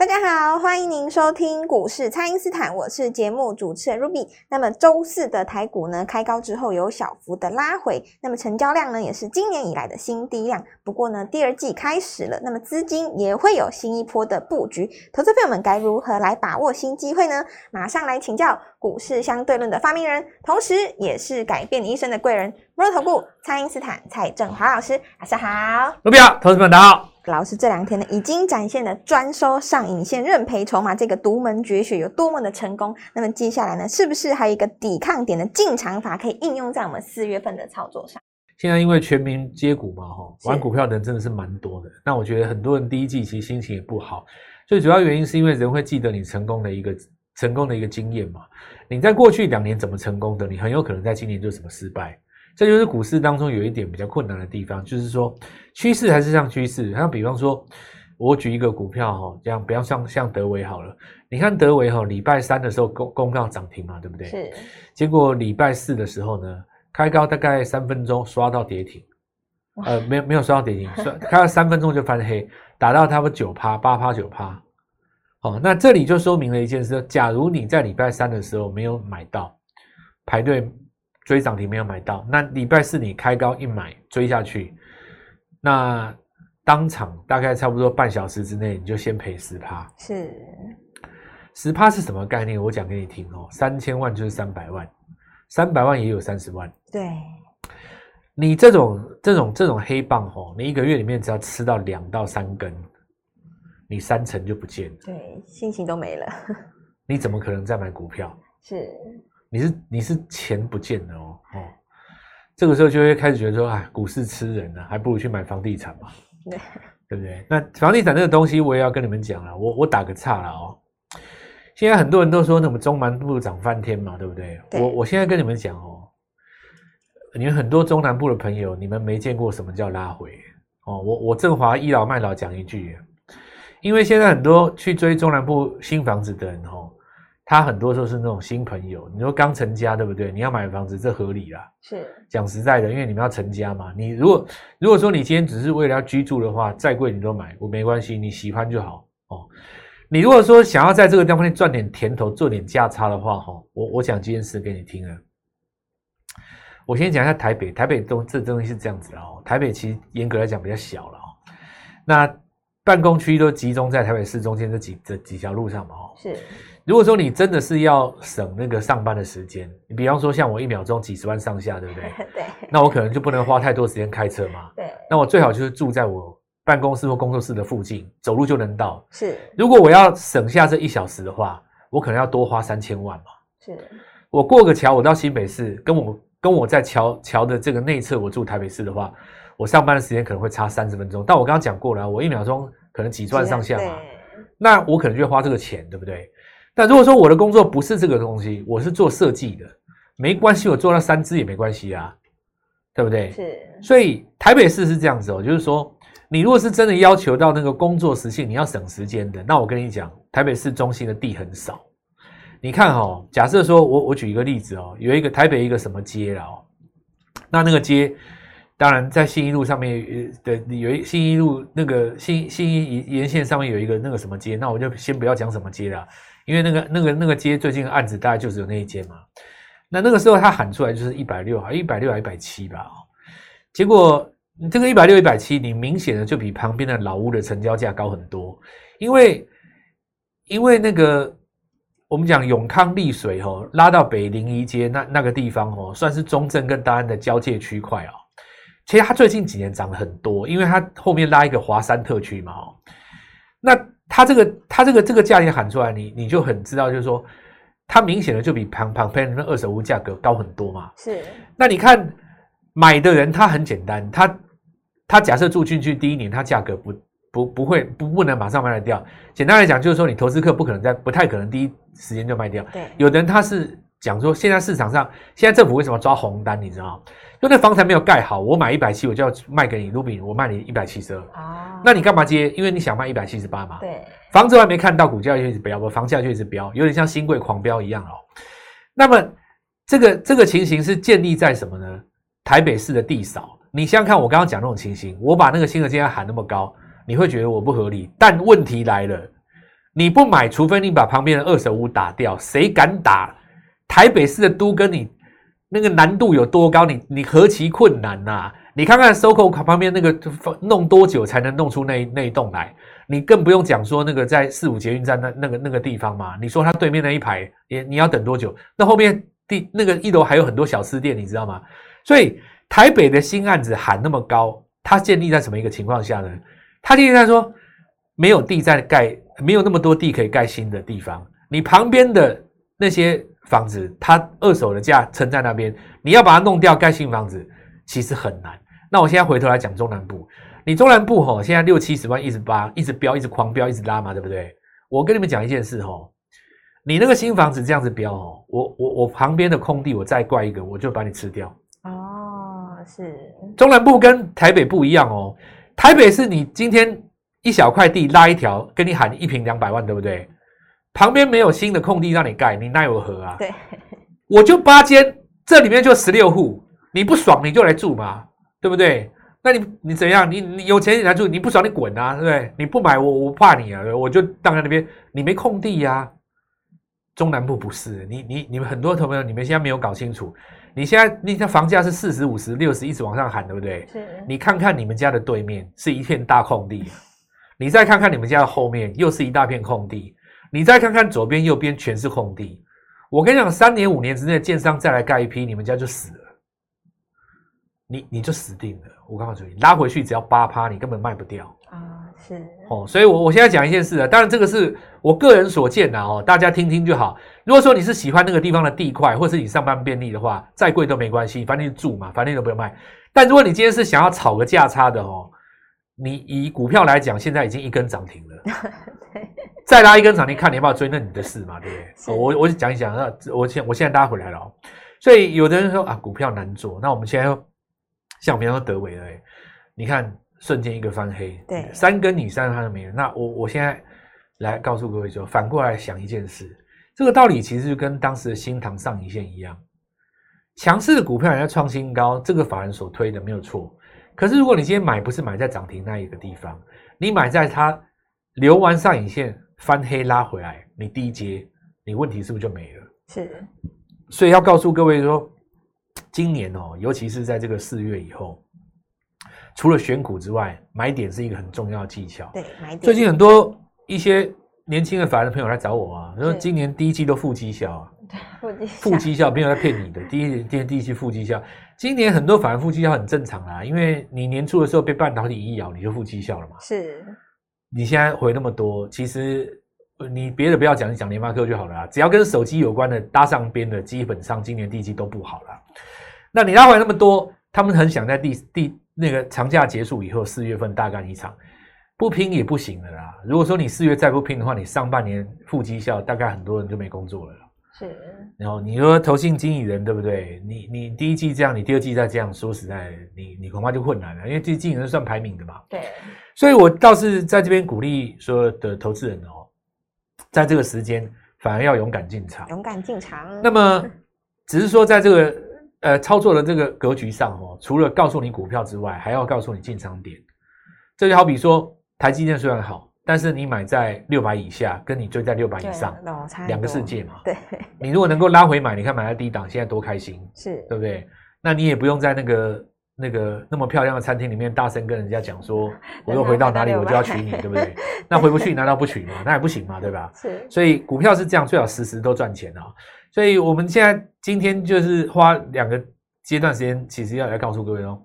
大家好，欢迎您收听股市蔡因斯坦，我是节目主持人 Ruby。那么周四的台股呢，开高之后有小幅的拉回，那么成交量呢也是今年以来的新低量。不过呢，第二季开始了，那么资金也会有新一波的布局。投资朋友们该如何来把握新机会呢？马上来请教股市相对论的发明人，同时也是改变你一生的贵人——摩尔投顾蔡因斯坦蔡振华老师。晚上好，Ruby 好，投资们大家好。老师这两天呢，已经展现了专收上影线、认赔筹码这个独门绝学有多么的成功。那么接下来呢，是不是还有一个抵抗点的进场法可以应用在我们四月份的操作上？现在因为全民接股嘛，哈，玩股票的人真的是蛮多的。那我觉得很多人第一季其实心情也不好，最主要原因是因为人会记得你成功的一个成功的一个经验嘛。你在过去两年怎么成功的，你很有可能在今年就怎么失败。这就是股市当中有一点比较困难的地方，就是说趋势还是像趋势。像比方说，我举一个股票哈，这样不要像像德维好了。你看德维哈，礼拜三的时候公公告涨停嘛，对不对？是。结果礼拜四的时候呢，开高大概三分钟刷到跌停，呃，没有没有刷到跌停，刷开了三分钟就翻黑，打到他们九趴八趴九趴。好，那这里就说明了一件事：假如你在礼拜三的时候没有买到，排队。追涨停没有买到，那礼拜四你开高一买追下去，那当场大概差不多半小时之内你就先赔十趴。是，十趴是什么概念？我讲给你听哦。三千万就是三百万，三百万也有三十万。对，你这种这种这种黑棒哦，你一个月里面只要吃到两到三根，你三成就不见了。对，心情都没了。你怎么可能再买股票？是。你是你是钱不见了哦哦，这个时候就会开始觉得说，哎，股市吃人呢，还不如去买房地产嘛，对对不对？那房地产这个东西，我也要跟你们讲了，我我打个岔了哦。现在很多人都说，那么中南部涨翻天嘛，对不对？我我现在跟你们讲哦，你们很多中南部的朋友，你们没见过什么叫拉回哦。我我振华倚老卖老讲一句，因为现在很多去追中南部新房子的人哦。他很多时候是那种新朋友，你说刚成家对不对？你要买房子，这合理啦。是讲实在的，因为你们要成家嘛。你如果如果说你今天只是为了要居住的话，再贵你都买，我没关系，你喜欢就好哦。你如果说想要在这个地方赚点甜头，做点价差的话，哈，我我讲这件事给你听啊。我先讲一下台北，台北东这东西是这样子的哦。台北其实严格来讲比较小了哦。那办公区都集中在台北市中间这几这几条路上嘛，哦。是。如果说你真的是要省那个上班的时间，你比方说像我一秒钟几十万上下，对不对？对。那我可能就不能花太多时间开车嘛。对。那我最好就是住在我办公室或工作室的附近，走路就能到。是。如果我要省下这一小时的话，我可能要多花三千万嘛。是。我过个桥，我到新北市，跟我跟我在桥桥的这个内侧，我住台北市的话，我上班的时间可能会差三十分钟。但我刚刚讲过了，我一秒钟可能几万上下嘛。那我可能就会花这个钱，对不对？但如果说我的工作不是这个东西，我是做设计的，没关系，我做那三支也没关系啊，对不对？是。所以台北市是这样子哦，就是说，你如果是真的要求到那个工作时性，你要省时间的，那我跟你讲，台北市中心的地很少。你看哦，假设说我我举一个例子哦，有一个台北一个什么街了哦，那那个街，当然在信义路上面的有一信义路那个信信义沿线上面有一个那个什么街，那我就先不要讲什么街了。因为那个那个那个街最近案子大概就只有那一间嘛，那那个时候他喊出来就是一百六啊一百六还一百七吧，结果这个一百六一百七，你明显的就比旁边的老屋的成交价高很多，因为因为那个我们讲永康丽水吼拉到北临沂街那那个地方哦，算是中正跟大安的交界区块啊，其实它最近几年涨了很多，因为它后面拉一个华山特区嘛哦，那。它这个它这个这个价钱喊出来，你你就很知道，就是说，它明显的就比旁旁边的二手屋价格高很多嘛。是。那你看买的人，他很简单，他他假设住进去第一年，他价格不不不会不不能马上卖得掉。简单来讲，就是说你投资客不可能在不太可能第一时间就卖掉。对，有的人他是讲说，现在市场上现在政府为什么抓红单？你知道？因为那房产没有盖好，我买一百七，我就要卖给你卢比，我卖你一百七十二。哦，那你干嘛接？因为你想卖一百七十八嘛。对，房子还没看到，股价就一直飙，我房价就一直飙，有点像新贵狂飙一样哦。那么这个这个情形是建立在什么呢？台北市的地少，你想想看，我刚刚讲那种情形，我把那个新的建案喊那么高，你会觉得我不合理。但问题来了，你不买，除非你把旁边的二手屋打掉，谁敢打？台北市的都跟你那个难度有多高？你你何其困难呐、你看看 SOCO 旁边那个弄多久才能弄出那那一栋来？你更不用讲说那个在四五捷运站那那个那个地方嘛，你说它对面那一排也你要等多久？那后面地那个一楼还有很多小吃店，你知道吗？所以台北的新案子喊那么高，它建立在什么一个情况下呢？它建立在说没有地在盖，没有那么多地可以盖新的地方，你旁边的那些房子，它二手的价撑在那边，你要把它弄掉盖新房子，其实很难。那我现在回头来讲中南部，你中南部吼、现在六七十万一直扒，一直飙，一直狂飙，一直拉嘛，对不对？我跟你们讲一件事吼、你那个新房子这样子飙哦，我我我旁边的空地我再挂一个，我就把你吃掉。哦，是，中南部跟台北不一样哦，台北是你今天一小块地拉一条，跟你喊一平两百万，对不对？旁边没有新的空地让你盖，你奈我何啊？对，我就八间，这里面就十六户，你不爽你就来住嘛，对不对？那你你怎样？你你有钱你来住，你不爽你滚啊，对不对？你不买我我怕你啊，我就当在那边，你没空地呀、中南部不是，你你你们很多朋友，你们现在没有搞清楚，你现在你的房价是四十五十六十一直往上喊，对不对？是，你看看你们家的对面是一片大空地，你再看看你们家的后面又是一大片空地，你再看看左边右边全是空地。我跟你讲，三年五年之内，建商再来盖一批，你们家就死了，你你就死定了。我告诉你，拉回去只要八趴，你根本卖不掉啊，是，哦。所以我，我现在讲一件事啊，当然这个是我个人所见的哦，大家听听就好。如果说你是喜欢那个地方的地块，或是你上班便利的话，再贵都没关系，反正你住嘛，反正你都不用卖。但如果你今天是想要炒个价差的哦，你以股票来讲，现在已经一根涨停了，再拉一根涨停，看你要不要追，那你的事嘛，对不对？我我讲一讲，那我现我现在大家回来了哦。所以有的人说啊，股票难做，那我们现在又像比方说德伟了，哎你看瞬间一个翻黑，对三根你三它都没了。那我我现在来告诉各位说，反过来想一件事，这个道理其实就跟当时的新塘上影线一样，强势的股票人家创新高，这个法人所推的没有错。可是如果你今天买不是买在涨停那一个地方，你买在它留完上影线翻黑拉回来，你低接，你问题是不是就没了？是，所以要告诉各位说，今年哦，尤其是在这个四月以后，除了选股之外，买点是一个很重要的技巧。对，买点，最近很多一些年轻的法人朋友来找我啊，说今年第一季都负绩效啊，负绩效没有在骗你的，第一第一第一期负绩效，今年很多反人负绩效很正常啦，因为你年初的时候被半导体一咬，你就负绩效了嘛。是，你现在回那么多，其实你别的不要讲，你讲联发科就好了啦。只要跟手机有关的搭上边的，基本上今年第一季都不好了。那你拉回来那么多，他们很想在第第那个长假结束以后，四月份大干一场，不拼也不行的啦。如果说你四月再不拼的话，你上半年负绩效，大概很多人就没工作了。是，然后你说投信经理人对不对？你你第一季这样，你第二季再这样，说实在，你你恐怕就困难了，因为这经理人算排名的嘛。对，所以我倒是在这边鼓励所有的投资人哦，在这个时间反而要勇敢进场。勇敢进场，那么只是说在这个呃操作的这个格局上哦，除了告诉你股票之外，还要告诉你进场点。这就好比说台积电虽然好，但是你买在六百以下，跟你追在六百以上，两个世界嘛。对，你如果能够拉回买，你看买在低档，现在多开心，是，对不对？那你也不用在那个那个那么漂亮的餐厅里面大声跟人家讲说，我又回到哪里我就要娶你，对不对？那回不去难道不娶吗？那也不行嘛，对吧？是，所以股票是这样，最好时时都赚钱啊。所以我们现在今天就是花两个阶段时间，其实要来告诉各位哦，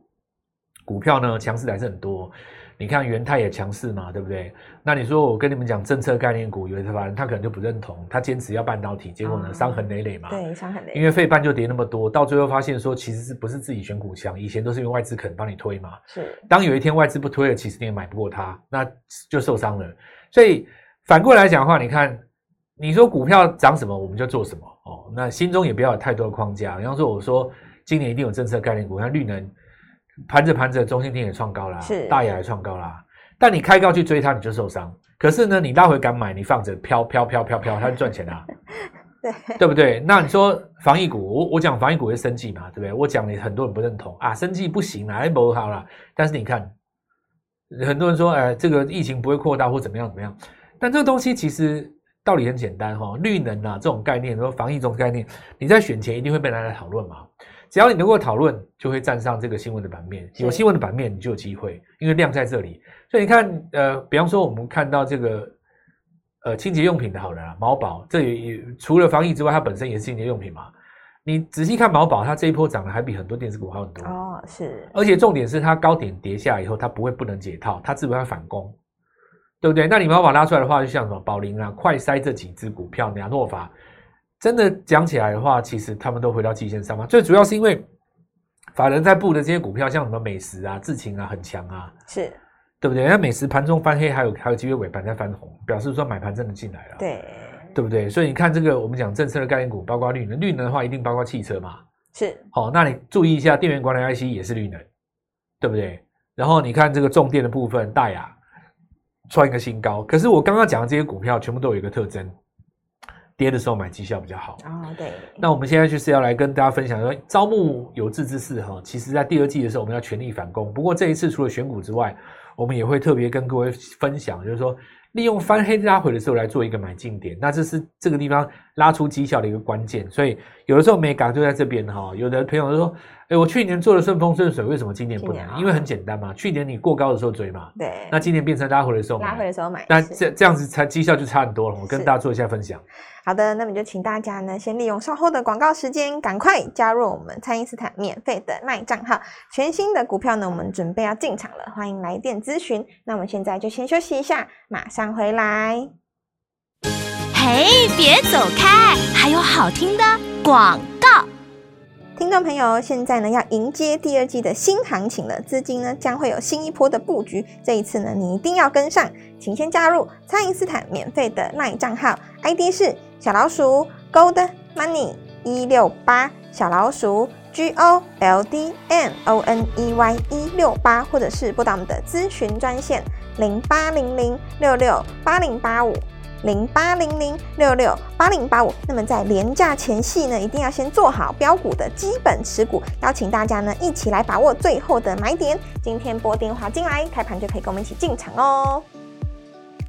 股票呢强势的还是很多。你看元泰也强势嘛，对不对？那你说我跟你们讲政策概念股，有的法人他可能就不认同，他坚持要半导体，结果呢哦伤痕累累嘛。对，伤痕累因为费半就跌那么多，到最后发现说其实是不是自己选股强，以前都是因为外资肯帮你推嘛。是当有一天外资不推了，其实你也买不过它，那就受伤了。所以反过来讲的话，你看，你说股票涨什么，我们就做什么哦。那心中也不要有太多的框架。比方说，我说今年一定有政策概念股，像绿能盘着盘着，中心电也创高啦，是大雅也创高啦。但你开高去追它，你就受伤。可是呢，你拉回敢买，你放着飘飘飘飘飘，它就赚钱啦。对，对不对？那你说防疫股，我我讲防疫股是生计嘛，对不对？我讲你很多人不认同啊，生计不行啦，哎不好啦。但是你看，很多人说，哎，这个疫情不会扩大或怎么样怎么样。但这个东西其实道理很简单哈、绿能啊这种概念，说防疫这种概念，你在选前一定会被拿来讨论嘛。只要你能够讨论，就会站上这个新闻的版面。有新闻的版面，你就有机会，因为量在这里。所以你看，呃，比方说我们看到这个呃清洁用品的好了啦，毛宝，这也也除了防疫之外，它本身也是清洁用品嘛。你仔细看毛宝，它这一波涨的还比很多电子股好很多。哦，是而且重点是它高点跌下以后，它不会不能解套，它只会反攻，对不对？那你毛宝拉出来的话，就像什么宝林啊、快筛这几只股票，亚诺法，真的讲起来的话，其实他们都回到季线上嘛。最主要是因为法人在布的这些股票，像什么美食啊、智勤啊，很强啊，是，对不对？那美食盘中翻黑，还有还有机会尾盘再翻红，表示说买盘真的进来了，对，对不对？所以你看这个，我们讲政策的概念股，包括绿能，绿能的话一定包括汽车嘛。是好、那你注意一下，电源管理 IC 也是绿能，对不对？然后你看这个重电的部分，大雅创一个新高。可是我刚刚讲的这些股票，全部都有一个特征，跌的时候买绩效比较好。哦，对，那我们现在就是要来跟大家分享说，招募有志之士哈，其实在第二季的时候，我们要全力反攻。不过这一次除了选股之外，我们也会特别跟各位分享，就是说利用翻黑拉回的时候来做一个买进点，那这是这个地方拉出绩效的一个关键。所以有的时候美感就在这边哈。有的朋友就说，哎，我去年做的顺风顺水，为什么今年不？能因为很简单嘛，去年你过高的时候追嘛，对，那今年变成拉回的时候买，拉回的时候买，那是这这样子才绩效就差很多了。我跟大家做一下分享。好的，那么就请大家呢，先利用稍后的广告时间，赶快加入我们蔡因斯坦免费的卖账号。全新的股票呢，我们准备要进场了，欢迎来电咨询。那我们现在就先休息一下，马上回来。嘿，别走开，还有好听的广告。听众朋友，现在呢要迎接第二季的新行情了，资金呢将会有新一波的布局。这一次呢，你一定要跟上，请先加入蔡因斯坦免费的 LINE 账号，ID 是小老鼠 Gold Money 一六八，小老鼠 G O L D M O N E Y 一六八，或者是拨打我们的咨询专线零八零零六六八零八五。零八零零六六八零八五。那么在廉价前夕呢，一定要先做好标股的基本持股，邀请大家呢一起来把握最后的买点。今天拨电话进来，开盘就可以跟我们一起进场哦。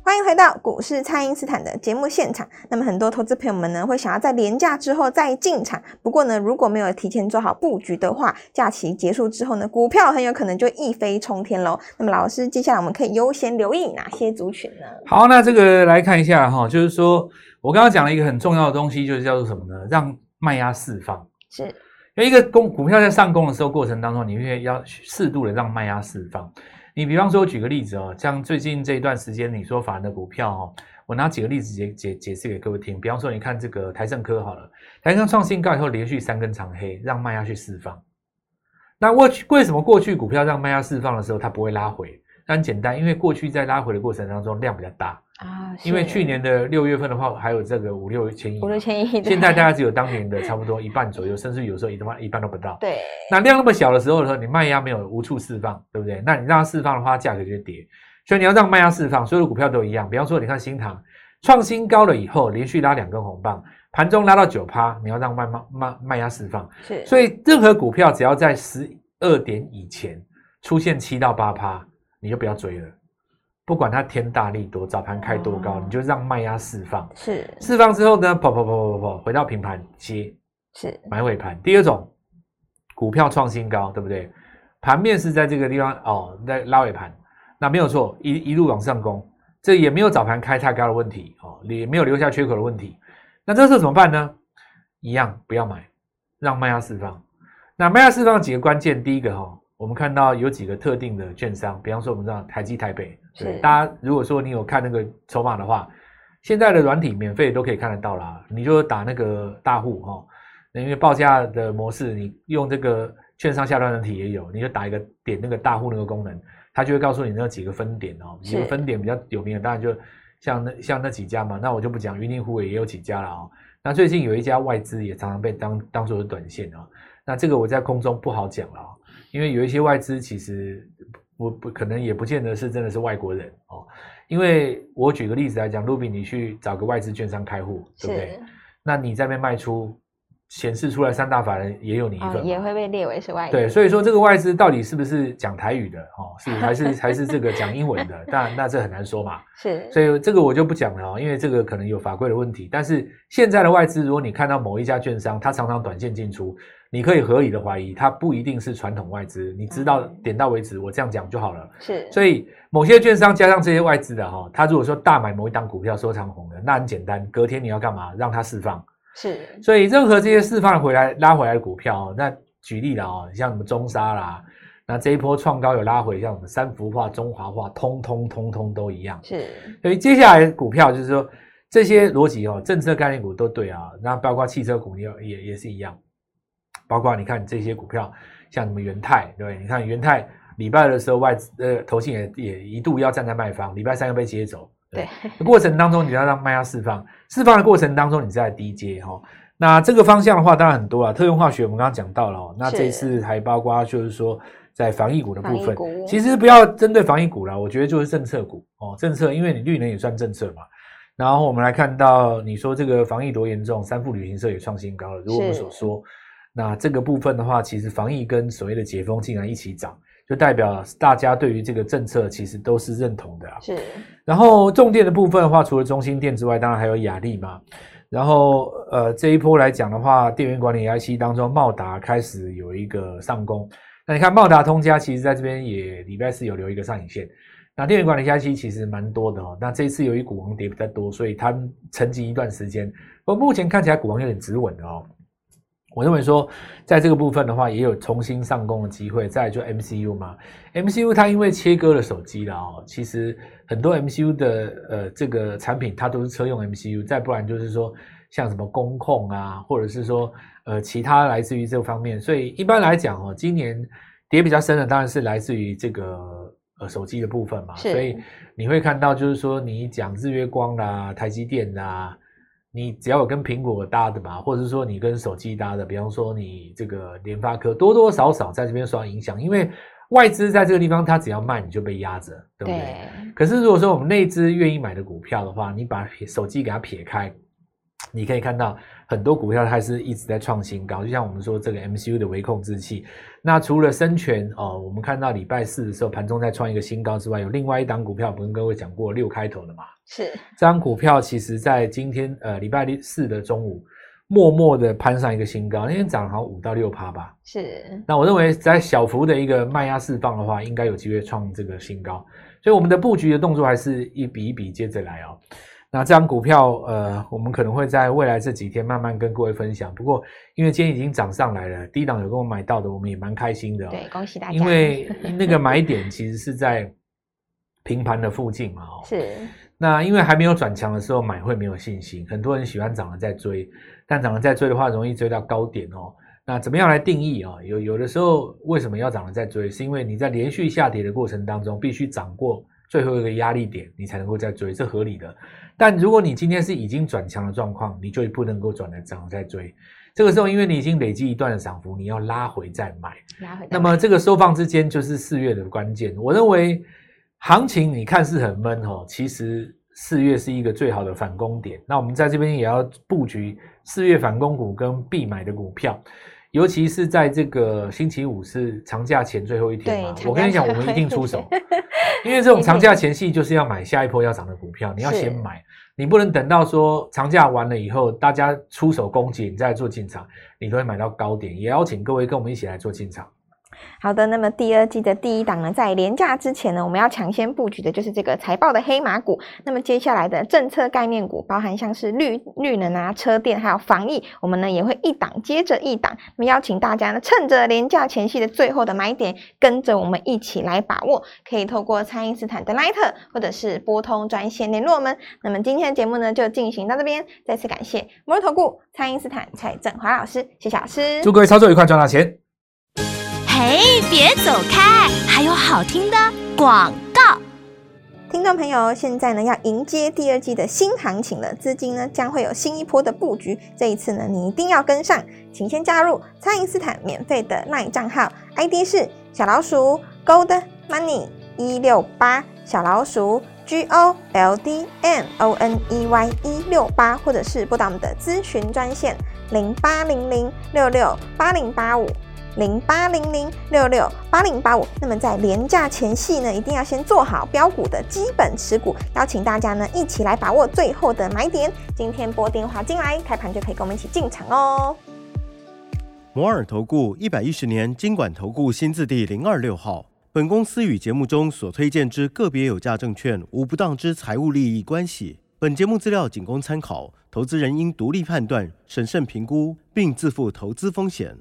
欢迎回到股市，蔡因斯坦的节目现场。那么很多投资朋友们呢，会想要在廉价之后再进场。不过呢，如果没有提前做好布局的话，假期结束之后呢，股票很有可能就一飞冲天喽。那么老师，接下来我们可以优先留意哪些族群呢？好，那这个来看一下哈，就是说我刚刚讲了一个很重要的东西，就是叫做什么呢？让卖压释放。是因为一个公股票在上攻的时候过程当中，你会要适度的让卖压释放。你比方说，我举个例子哦，像最近这一段时间，你说法人的股票哦，我拿几个例子解解解释给各位听。比方说，你看这个台盛科好了，台盛创新高以后连续三根长黑，让卖压去释放。那过去为什么过去股票让卖压释放的时候，它不会拉回？那很简单，因为过去在拉回的过程当中量比较大，因为去年的六月份的话，还有这个五六千亿，五六千亿，现在大概只有当年的差不多一半左右，甚至有时候一半一半都不到。对那量那么小的时候的时候，你卖压没有无处释放，对不对？那你让它释放的话，价格就会跌。所以你要让卖压释放，所有的股票都一样。比方说，你看新塘创新高了以后，连续拉两根红棒，盘中拉到九趴，你要让卖卖卖卖压释放。是，所以任何股票只要在十二点以前出现七到八趴，你就不要追了。不管它天大力多，早盘开多高，哦你就让卖压释放。是释放之后呢，跑跑跑跑跑，回到平盘接是买尾盘。第二种，股票创新高，对不对？盘面是在这个地方哦，在拉尾盘，那没有错，一一路往上攻，这也没有早盘开太高的问题哦，也没有留下缺口的问题。那这时候怎么办呢？一样不要买，让卖压释放。那卖压释放几个关键，第一个哈、哦，我们看到有几个特定的券商，比方说我们知道台积、台北，大家如果说你有看那个筹码的话，现在的软体免费都可以看得到啦，你就打那个大户哈、哦，那因为报价的模式，你用这个券商下端软体也有，你就打一个点那个大户那个功能，它就会告诉你那几个分点哦，是几个分点比较有名的，当然就像那像那几家嘛，那我就不讲，云林湖也有几家了哦。那最近有一家外资也常常被当当做是短线啊、那这个我在空中不好讲了、哦，因为有一些外资其实不不可能也不见得是真的是外国人哦，因为我举个例子来讲，卢比你去找个外资券商开户，对不对？那你在那边卖出，显示出来三大法人也有你一份、哦，也会被列为是外对，资所以说这个外资到底是不是讲台语的哦，是还是还是这个讲英文的？当然，那这很难说嘛。是，所以这个我就不讲了哦，因为这个可能有法规的问题。但是现在的外资，如果你看到某一家券商，它常常短线进出，你可以合理的怀疑，它不一定是传统外资。你知道嗯点到为止，我这样讲就好了。是，所以某些券商加上这些外资的哈、他如果说大买某一档股票收长红的，那很简单，隔天你要干嘛？让它释放。是，所以任何这些释放回来拉回来的股票、哦，那举例了哦，像什么中沙啦，那这一波创高有拉回，像什么三幅化、中华化，通通通通都一样。是，所以接下来股票就是说这些逻辑哦，政策概念股都对啊，那包括汽车股也也也是一样，包括你看这些股票，像什么元泰，对不对？你看元泰礼拜的时候外资呃投信也也一度要站在卖方，礼拜三又被接走。对，过程当中你要让卖压释放，释放的过程当中你在低接哈、哦。那这个方向的话，当然很多了。特用化学我们刚刚讲到了哦，那是这一次还包括就是说在防疫股的部分其实不要针对防疫股了，我觉得就是政策股哦，政策，因为你绿能也算政策嘛。然后我们来看到你说这个防疫多严重，三富旅行社也创新高了。如我们所说，那这个部分的话，其实防疫跟所谓的解封竟然一起涨，就代表大家对于这个政策其实都是认同的啊。是，然后重电的部分的话，除了中心电之外，当然还有雅力嘛。然后呃，这一波来讲的话，电源管理 IC 当中，茂达开始有一个上攻。那你看茂达通家，其实在这边也礼拜四有留一个上影线。那电源管理 IC 其实蛮多的哦。那这一次由于股王跌比较多，所以它沉寂一段时间。不过目前看起来股王有点止稳的哦。我认为说，在这个部分的话，也有重新上攻的机会。再来就 MCU 嘛，MCU 它因为切割了手机了哦，其实很多 MCU 的呃这个产品它都是车用 MCU，再不然就是说像什么工控啊，或者是说呃其他来自于这方面。所以一般来讲哦，今年跌比较深的当然是来自于这个呃手机的部分嘛，所以你会看到就是说你讲日月光啦、台积电啦。你只要有跟苹果搭的嘛，或者是说你跟手机搭的，比方说你这个联发科多多少少在这边受到影响，因为外资在这个地方它只要卖你就被压着，对不对？对，可是如果说我们内资愿意买的股票的话，你把手机给它撇开，你可以看到很多股票它是一直在创新高，就像我们说这个 MCU 的微控制器。那除了深全哦，我们看到礼拜四的时候盘中在创一个新高之外，有另外一档股票，我跟各位讲过六开头的嘛，是，这张股票其实在今天呃礼拜四的中午，默默的攀上一个新高，那天涨好像五到六趴吧。是，那我认为在小幅的一个卖压释放的话，应该有机会创这个新高。所以我们的布局的动作还是一笔一笔接着来哦。那这张股票，呃，我们可能会在未来这几天慢慢跟各位分享。不过，因为今天已经涨上来了，低档有跟我买到的，我们也蛮开心的、哦。对，恭喜大家，因为那个买点其实是在平盘的附近嘛、哦。是，那因为还没有转强的时候买会没有信心，很多人喜欢涨了再追，但涨了再追的话，容易追到高点哦。那怎么样来定义啊、哦？有有的时候为什么要涨了再追？是因为你在连续下跌的过程当中，必须涨过最后一个压力点，你才能够再追，这合理的。但如果你今天是已经转强的状况，你就不能够转了涨再追。这个时候，因为你已经累积一段的涨幅，你要拉回再买。拉回，那么这个收放之间就是四月的关键。我认为行情你看是很闷哦，其实四月是一个最好的反攻点。那我们在这边也要布局四月反攻股跟必买的股票，尤其是在这个星期五是长假前最后一天嘛我跟你讲，我们一定出手，因为这种长假前戏就是要买下一波要涨的股票，你要先买，你不能等到说长假完了以后大家出手攻击，你再做进场，你都会买到高点。也邀请各位跟我们一起来做进场。好的，那么第二季的第一档呢，在廉价之前呢，我们要抢先布局的就是这个财报的黑马股。那么接下来的政策概念股，包含像是绿绿能啊、车电还有防疫，我们呢也会一档接着一档。那么邀请大家呢，趁着廉价前夕的最后的买点，跟着我们一起来把握。可以透过蔡因斯坦的 Line 或者是拨通专线联络我们。那么今天的节目呢，就进行到这边。再次感谢摩尔投顾蔡因斯坦蔡振华老师，谢谢老师。祝各位操作愉快，赚大钱！嘿，别走开，还有好听的广告。听众朋友，现在呢要迎接第二季的新行情了，资金呢将会有新一波的布局。这一次呢，你一定要跟上，请先加入蔡因斯坦免费的 LINE 账号，ID 是小老鼠 Gold Money 一六八，小老鼠 G O L D M O N E Y 一六八，或者是拨打我们的咨询专线零八零零六六八零八五。零八零零六六八零八五，那么在廉价前夕呢，一定要先做好标股的基本持股，邀请大家呢一起来把握最后的买点。今天拨电话进来，开盘就可以跟我们一起进场哦。摩尔投顾一百一十年经管投顾新字第零二六号，本公司与节目中所推荐之个别有价证券无不当之财务利益关系。本节目资料仅供参考，投资人应独立判断、审慎评估，并自负投资风险。